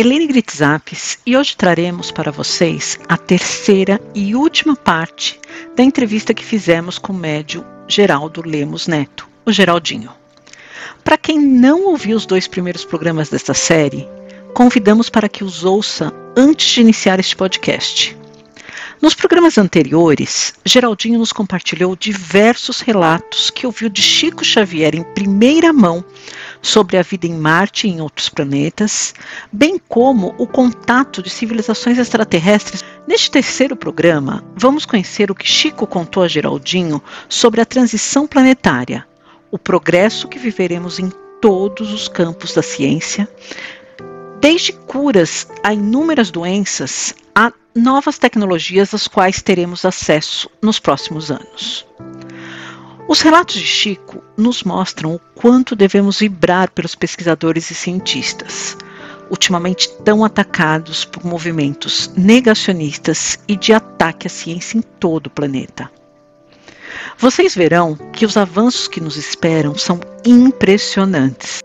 Helene Gritzapes e hoje traremos para vocês a terceira e última parte da entrevista que fizemos com o médio Geraldo Lemos Neto, o Geraldinho. Para quem não ouviu os dois primeiros programas desta série, convidamos para que os ouça antes de iniciar este podcast. Nos programas anteriores, Geraldinho nos compartilhou diversos relatos que ouviu de Chico Xavier em primeira mão sobre a vida em Marte e em outros planetas, bem como o contato de civilizações extraterrestres. Neste terceiro programa, vamos conhecer o que Chico contou a Geraldinho sobre a transição planetária, o progresso que viveremos em todos os campos da ciência, desde curas a inúmeras doenças a novas tecnologias às quais teremos acesso nos próximos anos. Os relatos de Chico nos mostram o quanto devemos vibrar pelos pesquisadores e cientistas, ultimamente tão atacados por movimentos negacionistas e de ataque à ciência em todo o planeta. Vocês verão que os avanços que nos esperam são impressionantes.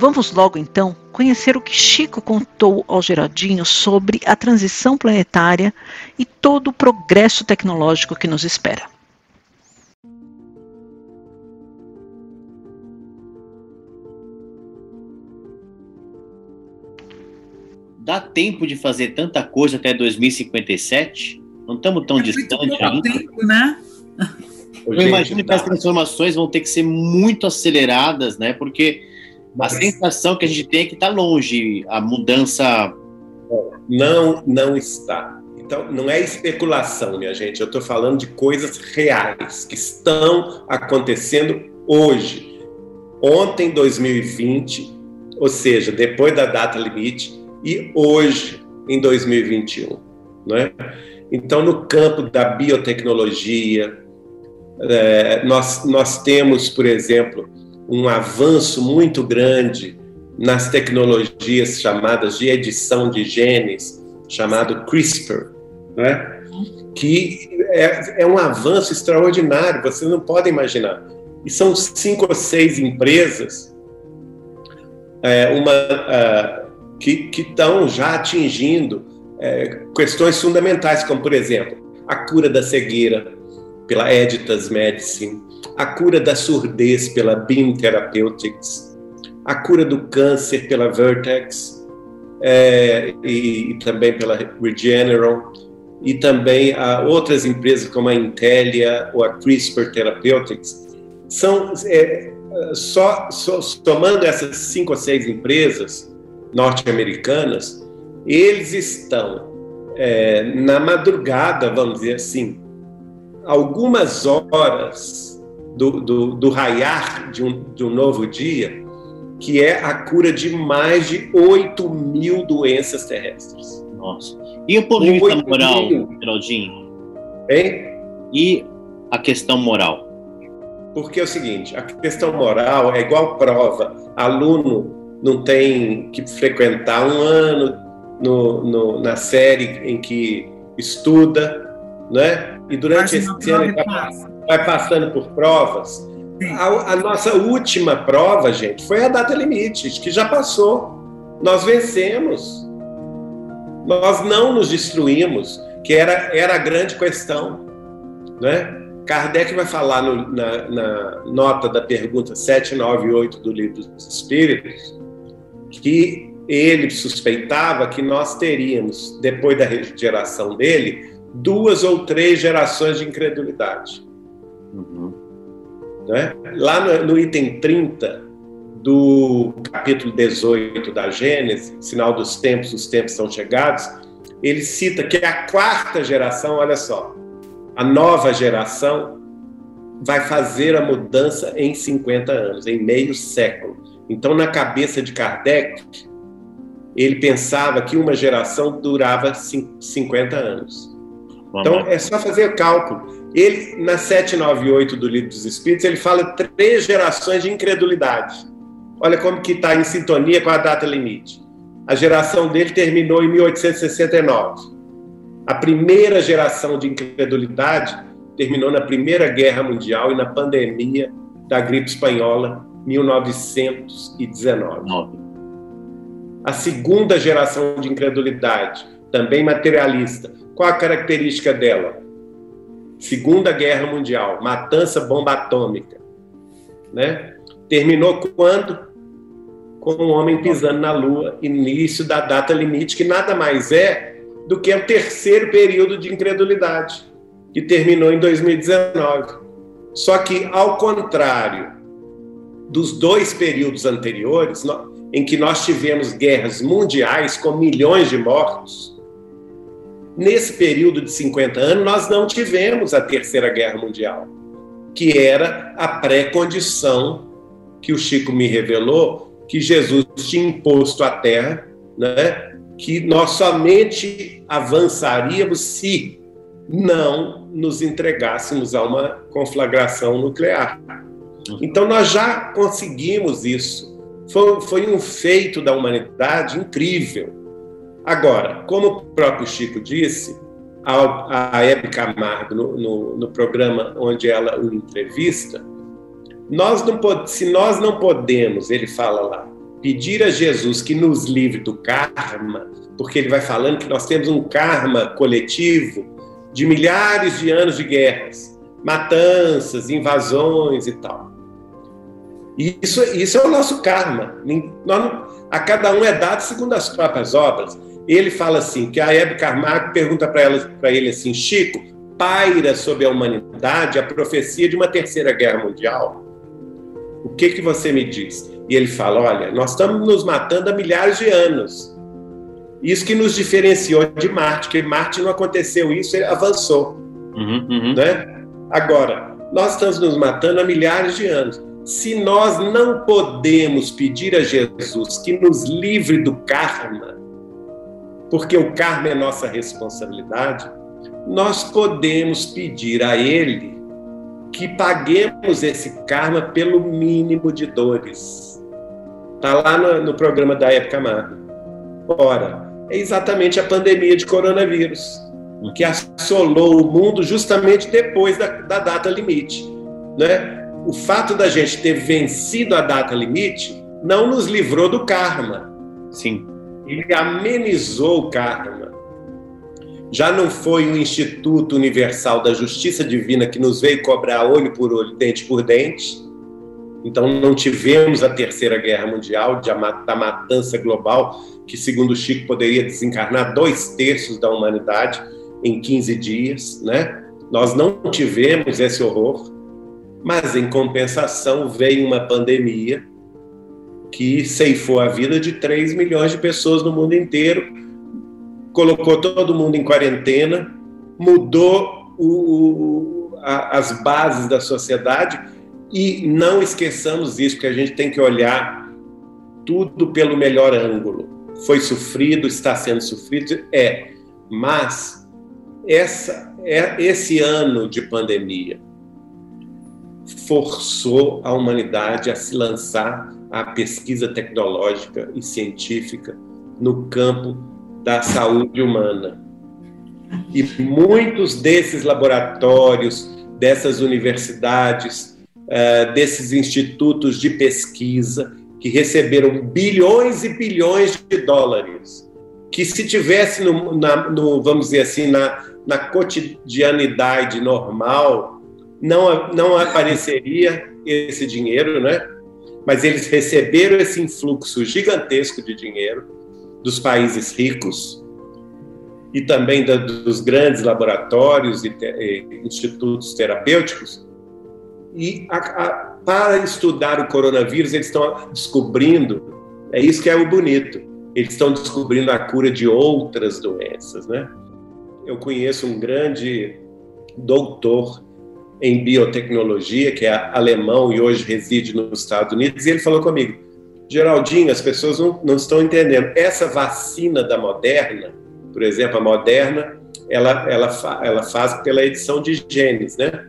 Vamos logo então conhecer o que Chico contou ao Geraldinho sobre a transição planetária e todo o progresso tecnológico que nos espera. dá tempo de fazer tanta coisa até 2057? Não estamos tão é distantes ainda. Tempo, né? Eu imagino que as transformações vão ter que ser muito aceleradas, né? Porque a sensação que a gente tem é que está longe a mudança. Não, não está. Então, não é especulação, minha gente. Eu estou falando de coisas reais que estão acontecendo hoje. Ontem, 2020, ou seja, depois da data limite, e hoje, em 2021. Né? Então, no campo da biotecnologia, é, nós, nós temos, por exemplo, um avanço muito grande nas tecnologias chamadas de edição de genes, chamado CRISPR, né? que é, é um avanço extraordinário, vocês não podem imaginar. E são cinco ou seis empresas, é, uma, uh, que estão já atingindo é, questões fundamentais, como, por exemplo, a cura da cegueira pela Editas Medicine, a cura da surdez pela Beam Therapeutics, a cura do câncer pela Vertex é, e, e, também pela Regeneron, e também a outras empresas como a Intelia ou a CRISPR Therapeutics. São, é, só, só somando essas cinco ou seis empresas, norte-americanas, eles estão é, na madrugada, vamos dizer assim, algumas horas do, do, do raiar de um, de um novo dia, que é a cura de mais de 8 mil doenças terrestres. Nossa. E o ponto de vista moral, Geraldinho? Hein? E a questão moral? Porque é o seguinte, a questão moral é igual prova. Aluno não tem que frequentar um ano no, no, na série em que estuda, né? E durante esse ano ele vai, vai passando por provas. A, a, nossa última prova, gente, foi a data limite, que já passou. Nós vencemos. Nós não nos destruímos, que era, era a grande questão, né? Kardec vai falar no, na, na nota da pergunta 798 do Livro dos Espíritos que ele suspeitava que nós teríamos, depois da geração dele, duas ou três gerações de incredulidade. Uhum. Né? Lá no, no, item 30 do capítulo 18 da Gênesis, sinal dos tempos, os tempos são chegados, ele cita que a quarta geração, olha só, a nova geração vai fazer a mudança em 50 anos, em meio século. Então, na cabeça de Kardec, ele pensava que uma geração durava 50 anos. Então é só fazer o cálculo. Ele, na 798 do Livro dos Espíritos, ele fala três gerações de incredulidade. Olha como que está em sintonia com a data limite. A geração dele terminou em 1869. A primeira geração de incredulidade terminou na Primeira Guerra Mundial e na pandemia da gripe espanhola, 1919. A segunda geração de incredulidade, também materialista, qual a característica dela? Segunda Guerra Mundial, matança bomba atômica, né? Terminou quando? Com um homem pisando na Lua, início da data limite, que nada mais é do que o terceiro período de incredulidade, que terminou em 2019. Só que, ao contrário dos dois períodos anteriores, em que nós tivemos guerras mundiais com milhões de mortos, nesse período de 50 anos nós não tivemos a Terceira Guerra Mundial, que era a pré-condição que o Chico me revelou que Jesus tinha imposto à Terra, né? que nós somente avançaríamos se não nos entregássemos a uma conflagração nuclear. Então nós já conseguimos isso. Foi, foi um feito da humanidade incrível. Agora, como o próprio Chico disse, a, a Hebe Camargo, no, no, no, programa onde ela o entrevista, nós não, se nós não podemos, ele fala lá, pedir a Jesus que nos livre do karma, porque ele vai falando que nós temos um karma coletivo de milhares de anos de guerras, matanças, invasões e tal. Isso, isso é o nosso karma. Nós, a cada um é dado segundo as próprias obras ele fala assim, que a Hebe Camargo pergunta para ele assim, Chico, paira sobre a humanidade a profecia de uma terceira guerra mundial? O que, que você me diz? E ele fala, olha, nós estamos nos matando há milhares de anos. Isso que nos diferenciou de Marte, que Marte não aconteceu isso, ele avançou. Uhum, uhum. Né? Agora, nós estamos nos matando há milhares de anos. Se nós não podemos pedir a Jesus que nos livre do karma, porque o karma é nossa responsabilidade, nós podemos pedir a Ele que paguemos esse karma pelo mínimo de dores. Está lá no, no, programa da época Marta. Ora, é exatamente a pandemia de coronavírus, que assolou o mundo justamente depois da, da data limite. Né? O fato da gente ter vencido a data limite não nos livrou do karma. Sim ele amenizou o karma. Já não foi o Instituto Universal da Justiça Divina que nos veio cobrar olho por olho, dente por dente. Então não tivemos a Terceira Guerra Mundial, da matança global, que segundo Chico poderia desencarnar dois terços da humanidade em 15 dias, né? Nós não tivemos esse horror, mas em compensação veio uma pandemia que ceifou a vida de 3 milhões de pessoas no mundo inteiro, colocou todo mundo em quarentena, mudou o, o, a, as bases da sociedade e não esqueçamos isso, que a gente tem que olhar tudo pelo melhor ângulo. Foi sofrido, está sendo sofrido, é, mas essa, é, esse ano de pandemia forçou a humanidade a se lançar à pesquisa tecnológica e científica no campo da saúde humana. E muitos desses laboratórios, dessas universidades, uh, desses institutos de pesquisa, que receberam bilhões e bilhões de dólares, que se tivesse, no, na, no, vamos dizer assim, na, na cotidianidade normal, não, não apareceria esse dinheiro, né? Mas eles receberam esse influxo gigantesco de dinheiro dos países ricos e também da, dos grandes laboratórios e, te, e institutos terapêuticos. E a, a, para estudar o coronavírus, eles estão descobrindo, é isso que é o bonito, eles estão descobrindo a cura de outras doenças, né? Eu conheço um grande doutor em biotecnologia, que é alemão e hoje reside nos Estados Unidos, e ele falou comigo: Geraldinho, as pessoas não, não estão entendendo. Essa vacina da Moderna, por exemplo, a Moderna, ela, ela, ela faz pela edição de genes, né?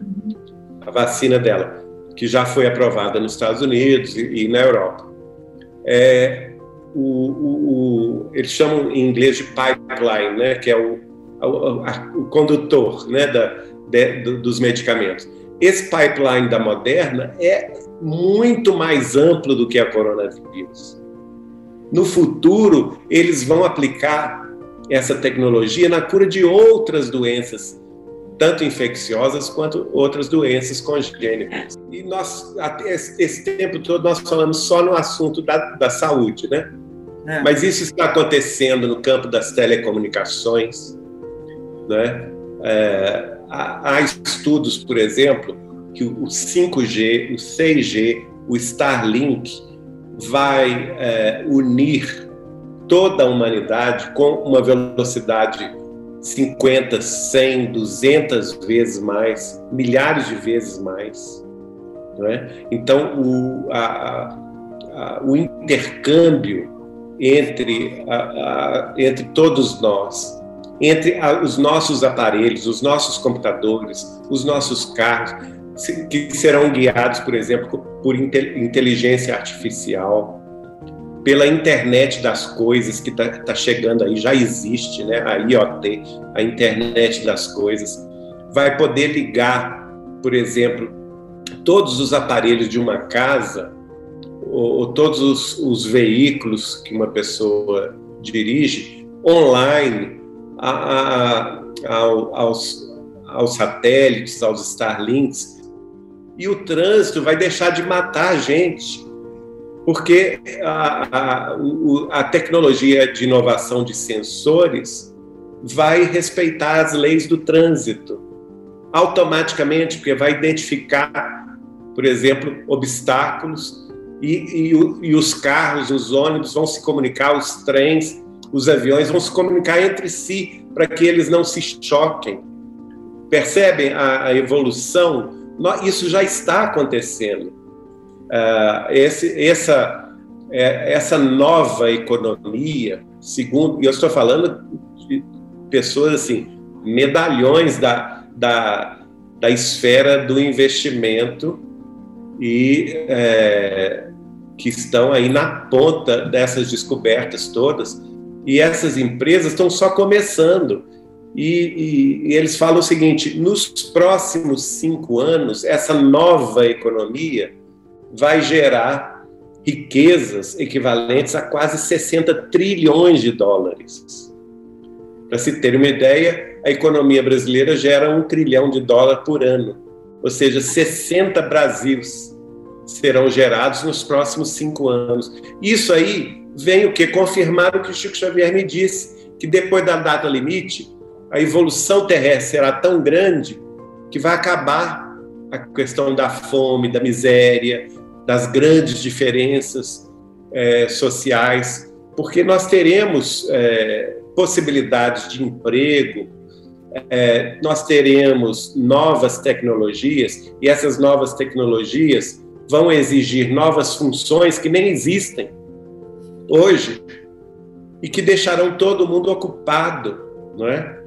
A vacina dela, que já foi aprovada nos Estados Unidos e, e na Europa. É, o, o, o, eles chamam em inglês de pipeline, né? Que é o, o, a, o condutor, né? Da, de, do, dos medicamentos. Esse pipeline da Moderna é muito mais amplo do que a coronavírus. No futuro, eles vão aplicar essa tecnologia na cura de outras doenças, tanto infecciosas quanto outras doenças congênitas. E nós, esse tempo todo, nós falamos só no assunto da, da saúde, né? É. Mas isso está acontecendo no campo das telecomunicações, né? É, há, estudos, por exemplo, que o 5G, o 6G, o Starlink vai é, unir toda a humanidade com uma velocidade 50, 100, 200 vezes mais, milhares de vezes mais. É? Então, o, a, a, o intercâmbio entre, a, entre todos nós entre os nossos aparelhos, os nossos computadores, os nossos carros, que serão guiados, por exemplo, por inteligência artificial, pela internet das coisas que está tá chegando aí, já existe, né? A IoT, a internet das coisas, vai poder ligar, por exemplo, todos os aparelhos de uma casa ou, ou todos os, os veículos que uma pessoa dirige online a, a, ao, aos, aos satélites, aos Starlinks, e o trânsito vai deixar de matar a gente, porque a, a, a tecnologia de inovação de sensores vai respeitar as leis do trânsito automaticamente, porque vai identificar, por exemplo, obstáculos e, e, e, os carros, os ônibus vão se comunicar, os trens os aviões vão se comunicar entre si para que eles não se choquem. Percebem a, a evolução? Isso já está acontecendo. Uh, esse, essa, é, essa nova economia, segundo, e eu estou falando de pessoas assim, medalhões da, da, da esfera do investimento e é, que estão aí na ponta dessas descobertas todas e essas empresas estão só começando. E, e, e, eles falam o seguinte: nos próximos cinco anos, essa nova economia vai gerar riquezas equivalentes a quase 60 trilhões de dólares. Para se ter uma ideia, a economia brasileira gera um trilhão de dólares por ano, ou seja, 60 Brasils serão gerados nos próximos cinco anos. Isso aí vem o que? Confirmar o que Chico Xavier me disse, que depois da data limite, a evolução terrestre será tão grande que vai acabar a questão da fome, da miséria, das grandes diferenças é, sociais, porque nós teremos é, possibilidades de emprego, é, nós teremos novas tecnologias, e essas novas tecnologias vão exigir novas funções que nem existem hoje e que deixarão todo mundo ocupado, não é?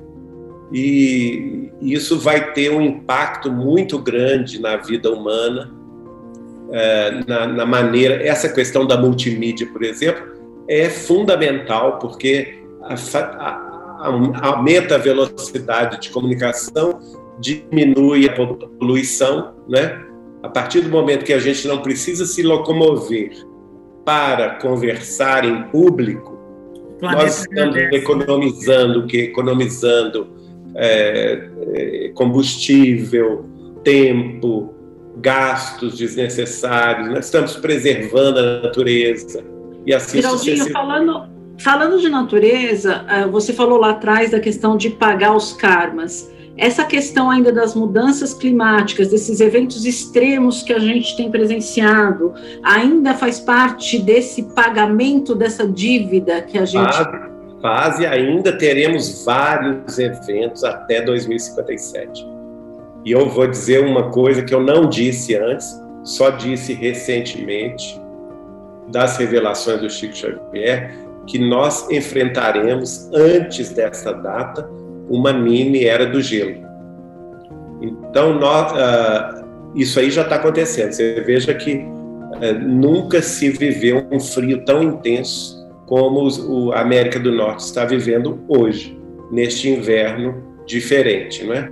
E isso vai ter um impacto muito grande na vida humana, é, na, na maneira. Essa questão da multimídia, por exemplo, é fundamental porque a, a, a, aumenta a velocidade de comunicação, diminui a poluição, né? A partir do momento que a gente não precisa se locomover para conversar em público, nós estamos economizando que economizando é, é, combustível, tempo, gastos desnecessários. Nós estamos preservando a natureza e assim Geraldinho, falando falando de natureza, é, você falou lá atrás da questão de pagar os karmas essa questão ainda das mudanças climáticas, desses eventos extremos que a gente tem presenciado, ainda faz parte desse pagamento dessa dívida que a gente. Faz, faz e ainda teremos vários eventos até 2057. E eu vou dizer uma coisa que eu não disse antes, só disse recentemente. das revelações do Chico Xavier que nós enfrentaremos antes dessa data uma mini era do gelo. Então, nós, uh, isso aí já está acontecendo. Você veja que uh, nunca se viveu um frio tão intenso como os, o, a América do Norte está vivendo hoje, neste inverno diferente, não é?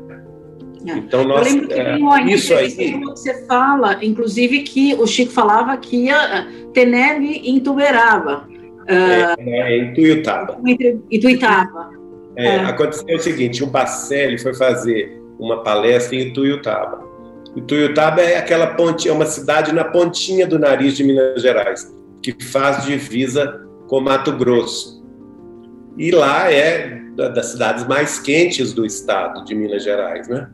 é. Então, nós, Eu lembro que uh, isso aí. Você fala, inclusive, que o Chico falava que ia ter neve em Tuberaba. Uh, é, em Tuiutaba. Em Tuiutaba. É, é. Aconteceu o seguinte: o Bacelli foi fazer uma palestra em Tuiutaba. Tuiutaba é aquela ponte, é uma cidade na pontinha do nariz de Minas Gerais, que faz divisa com Mato Grosso. E lá é das cidades mais quentes do estado de Minas Gerais, né?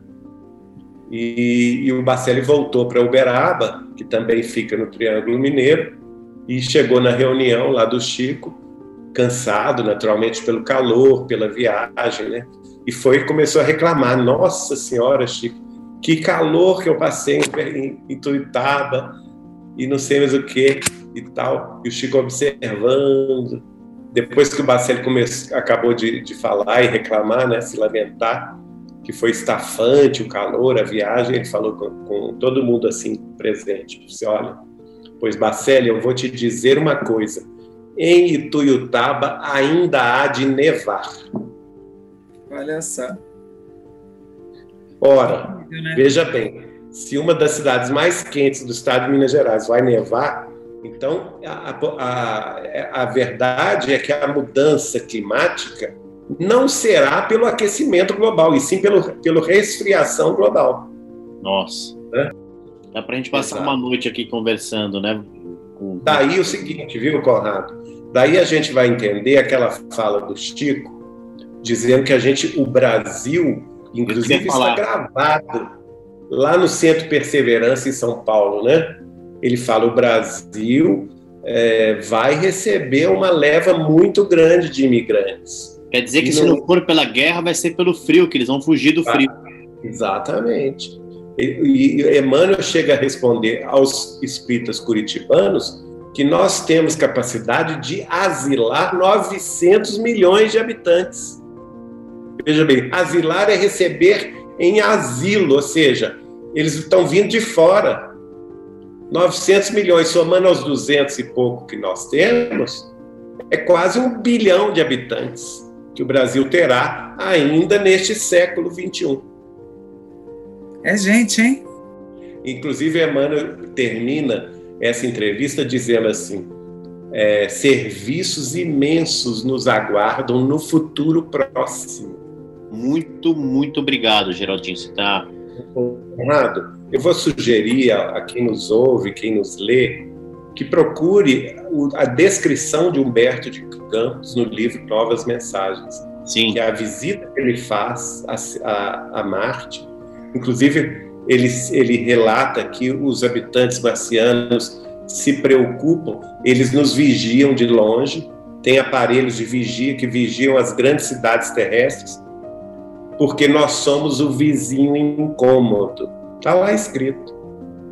E, e o Bacelli voltou para Uberaba, que também fica no Triângulo Mineiro, e chegou na reunião lá do Chico, cansado naturalmente pelo calor, pela viagem, né? E foi começou a reclamar: Nossa Senhora, Chico, que calor que eu passei em, em e não sei mais o que e tal. E o Chico observando. Depois que o Bacelli começou, acabou de, de falar e reclamar, né, se lamentar, que foi estafante o calor, a viagem, ele falou com, com todo mundo assim presente. Disse: Olha, Pois, Bacelli, eu vou te dizer uma coisa. Em Ituiutaba ainda há de nevar. Olha só. Ora, né? veja bem, se uma das cidades mais quentes do estado de Minas Gerais vai nevar, então a, a, a verdade é que a mudança climática não será pelo aquecimento global, e sim pelo, pelo resfriação global. Nossa. Né? Dá para a gente passar Exato. uma noite aqui conversando, né? Daí o seguinte, viu, Conrado? Daí a gente vai entender aquela fala do Chico, dizendo que a gente, o Brasil, inclusive está gravado lá no Centro Perseverança em São Paulo, né? Ele fala: o Brasil é, vai receber uma leva muito grande de imigrantes. Quer dizer que e se não... não for pela guerra, vai ser pelo frio, que eles vão fugir do frio. Ah, exatamente. E, Emmanuel chega a responder aos espíritas curitibanos que nós temos capacidade de asilar 900 milhões de habitantes. Veja bem, asilar é receber em asilo, ou seja, eles estão vindo de fora. 900 milhões, somando aos 200 e pouco que nós temos, é quase um bilhão de habitantes que o Brasil terá ainda neste século 21. É gente, hein? Inclusive, Emmanuel termina essa entrevista dizendo assim: é, serviços imensos nos aguardam no futuro próximo. Muito, muito obrigado, Geraldinho. Você está. Honrado, eu vou sugerir a, a, quem nos ouve, quem nos lê, que procure a descrição de Humberto de Campos no livro Novas Mensagens. Sim. Que é a visita que ele faz a, a, a Marte Inclusive, ele, ele relata que os habitantes marcianos se preocupam, eles nos vigiam de longe, tem aparelhos de vigia que vigiam as grandes cidades terrestres, porque nós somos o vizinho incômodo. Está lá escrito.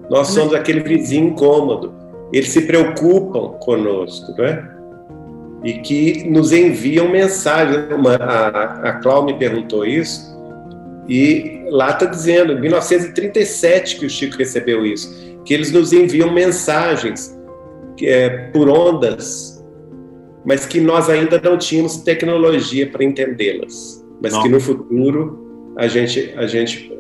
Nós somos aquele vizinho incômodo. Eles se preocupam conosco, não é? E que nos enviam mensagens. A, a Cláudia me perguntou isso, e lá está dizendo, em 1937 que o Chico recebeu isso, que eles nos enviam mensagens é, por ondas, mas que nós ainda não tínhamos tecnologia para entendê-las, mas não. que no futuro a gente a gente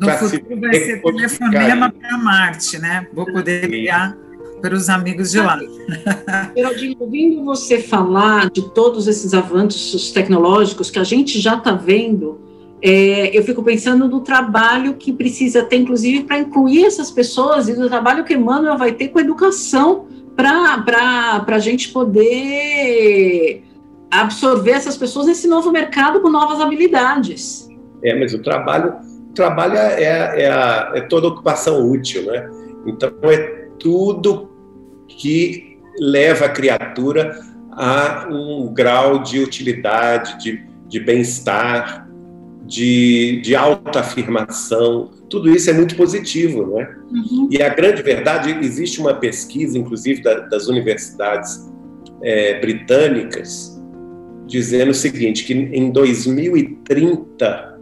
no futuro vai ser telefonema para Marte, né? Vou poder ligar para os amigos de lá. Geraldinho, ouvindo você falar de todos esses avanços tecnológicos que a gente já está vendo, é, eu fico pensando no trabalho que precisa ter, inclusive, para incluir essas pessoas e do trabalho que Emmanuel vai ter com a educação para a gente poder absorver essas pessoas nesse novo mercado com novas habilidades. É, mas o trabalho, o trabalho é, é, é, a, é toda ocupação útil, né? Então é tudo que leva a criatura a um grau de utilidade, de, de bem-estar, de, de autoafirmação. Tudo isso é muito positivo, não é? Uhum. E a grande verdade, existe uma pesquisa, inclusive da, das universidades é, britânicas, dizendo o seguinte, que em 2030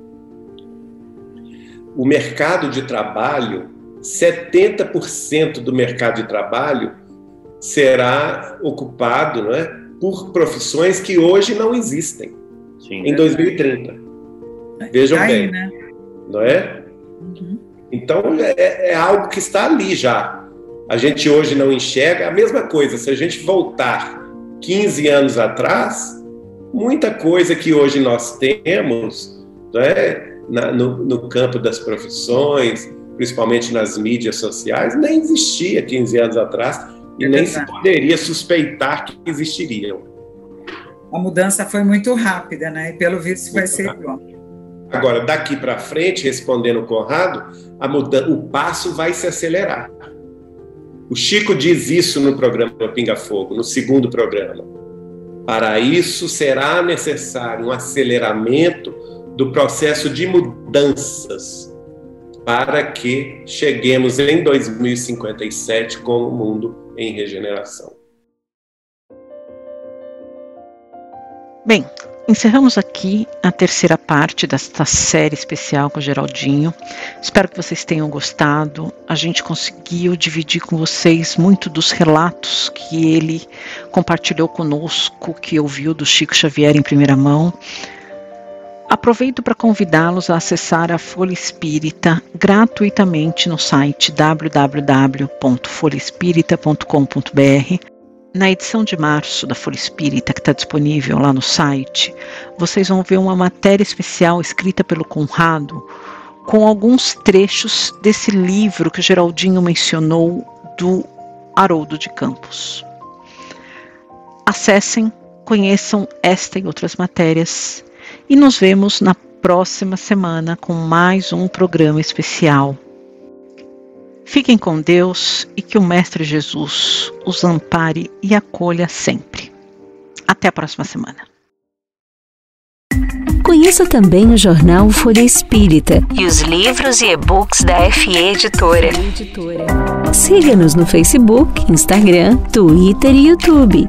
o mercado de trabalho, 70% do mercado de trabalho será ocupado não é, por profissões que hoje não existem Sim, em 2030. Vejam bem, né? não é? Uhum. Então é, é algo que está ali já. A gente hoje não enxerga a mesma coisa. Se a gente voltar 15 anos atrás, muita coisa que hoje nós temos é, na, no, no, campo das profissões, principalmente nas mídias sociais, nem existia 15 anos atrás e é nem se poderia suspeitar que existiriam. A mudança foi muito rápida, né? E pelo visto vai ser igual. Agora, daqui para frente, respondendo o Conrado, mudança, o passo vai se acelerar. O Chico diz isso no programa Pinga Fogo, no segundo programa. Para isso será necessário um aceleramento do processo de mudanças para que cheguemos em 2057 com o mundo em regeneração. Bem, encerramos aqui a terceira parte desta série especial com o Geraldinho. Espero que vocês tenham gostado. A gente conseguiu dividir com vocês muito dos relatos que ele compartilhou conosco, que ouviu do Chico Xavier em primeira mão. Aproveito para convidá-los a acessar a Folha Espírita gratuitamente no site www.folhaespírita.com.br. Na edição de março da Folha Espírita, que está disponível lá no site, vocês vão ver uma matéria especial escrita pelo Conrado com alguns trechos desse livro que o Geraldinho mencionou do Haroldo de Campos. Acessem, conheçam esta e outras matérias e nos vemos na próxima semana com mais um programa especial. Fiquem com Deus e que o Mestre Jesus os ampare e acolha sempre. Até a próxima semana. Conheça também o jornal Folha Espírita e os livros e e-books da FE Editora. Siga-nos no Facebook, Instagram, Twitter e YouTube.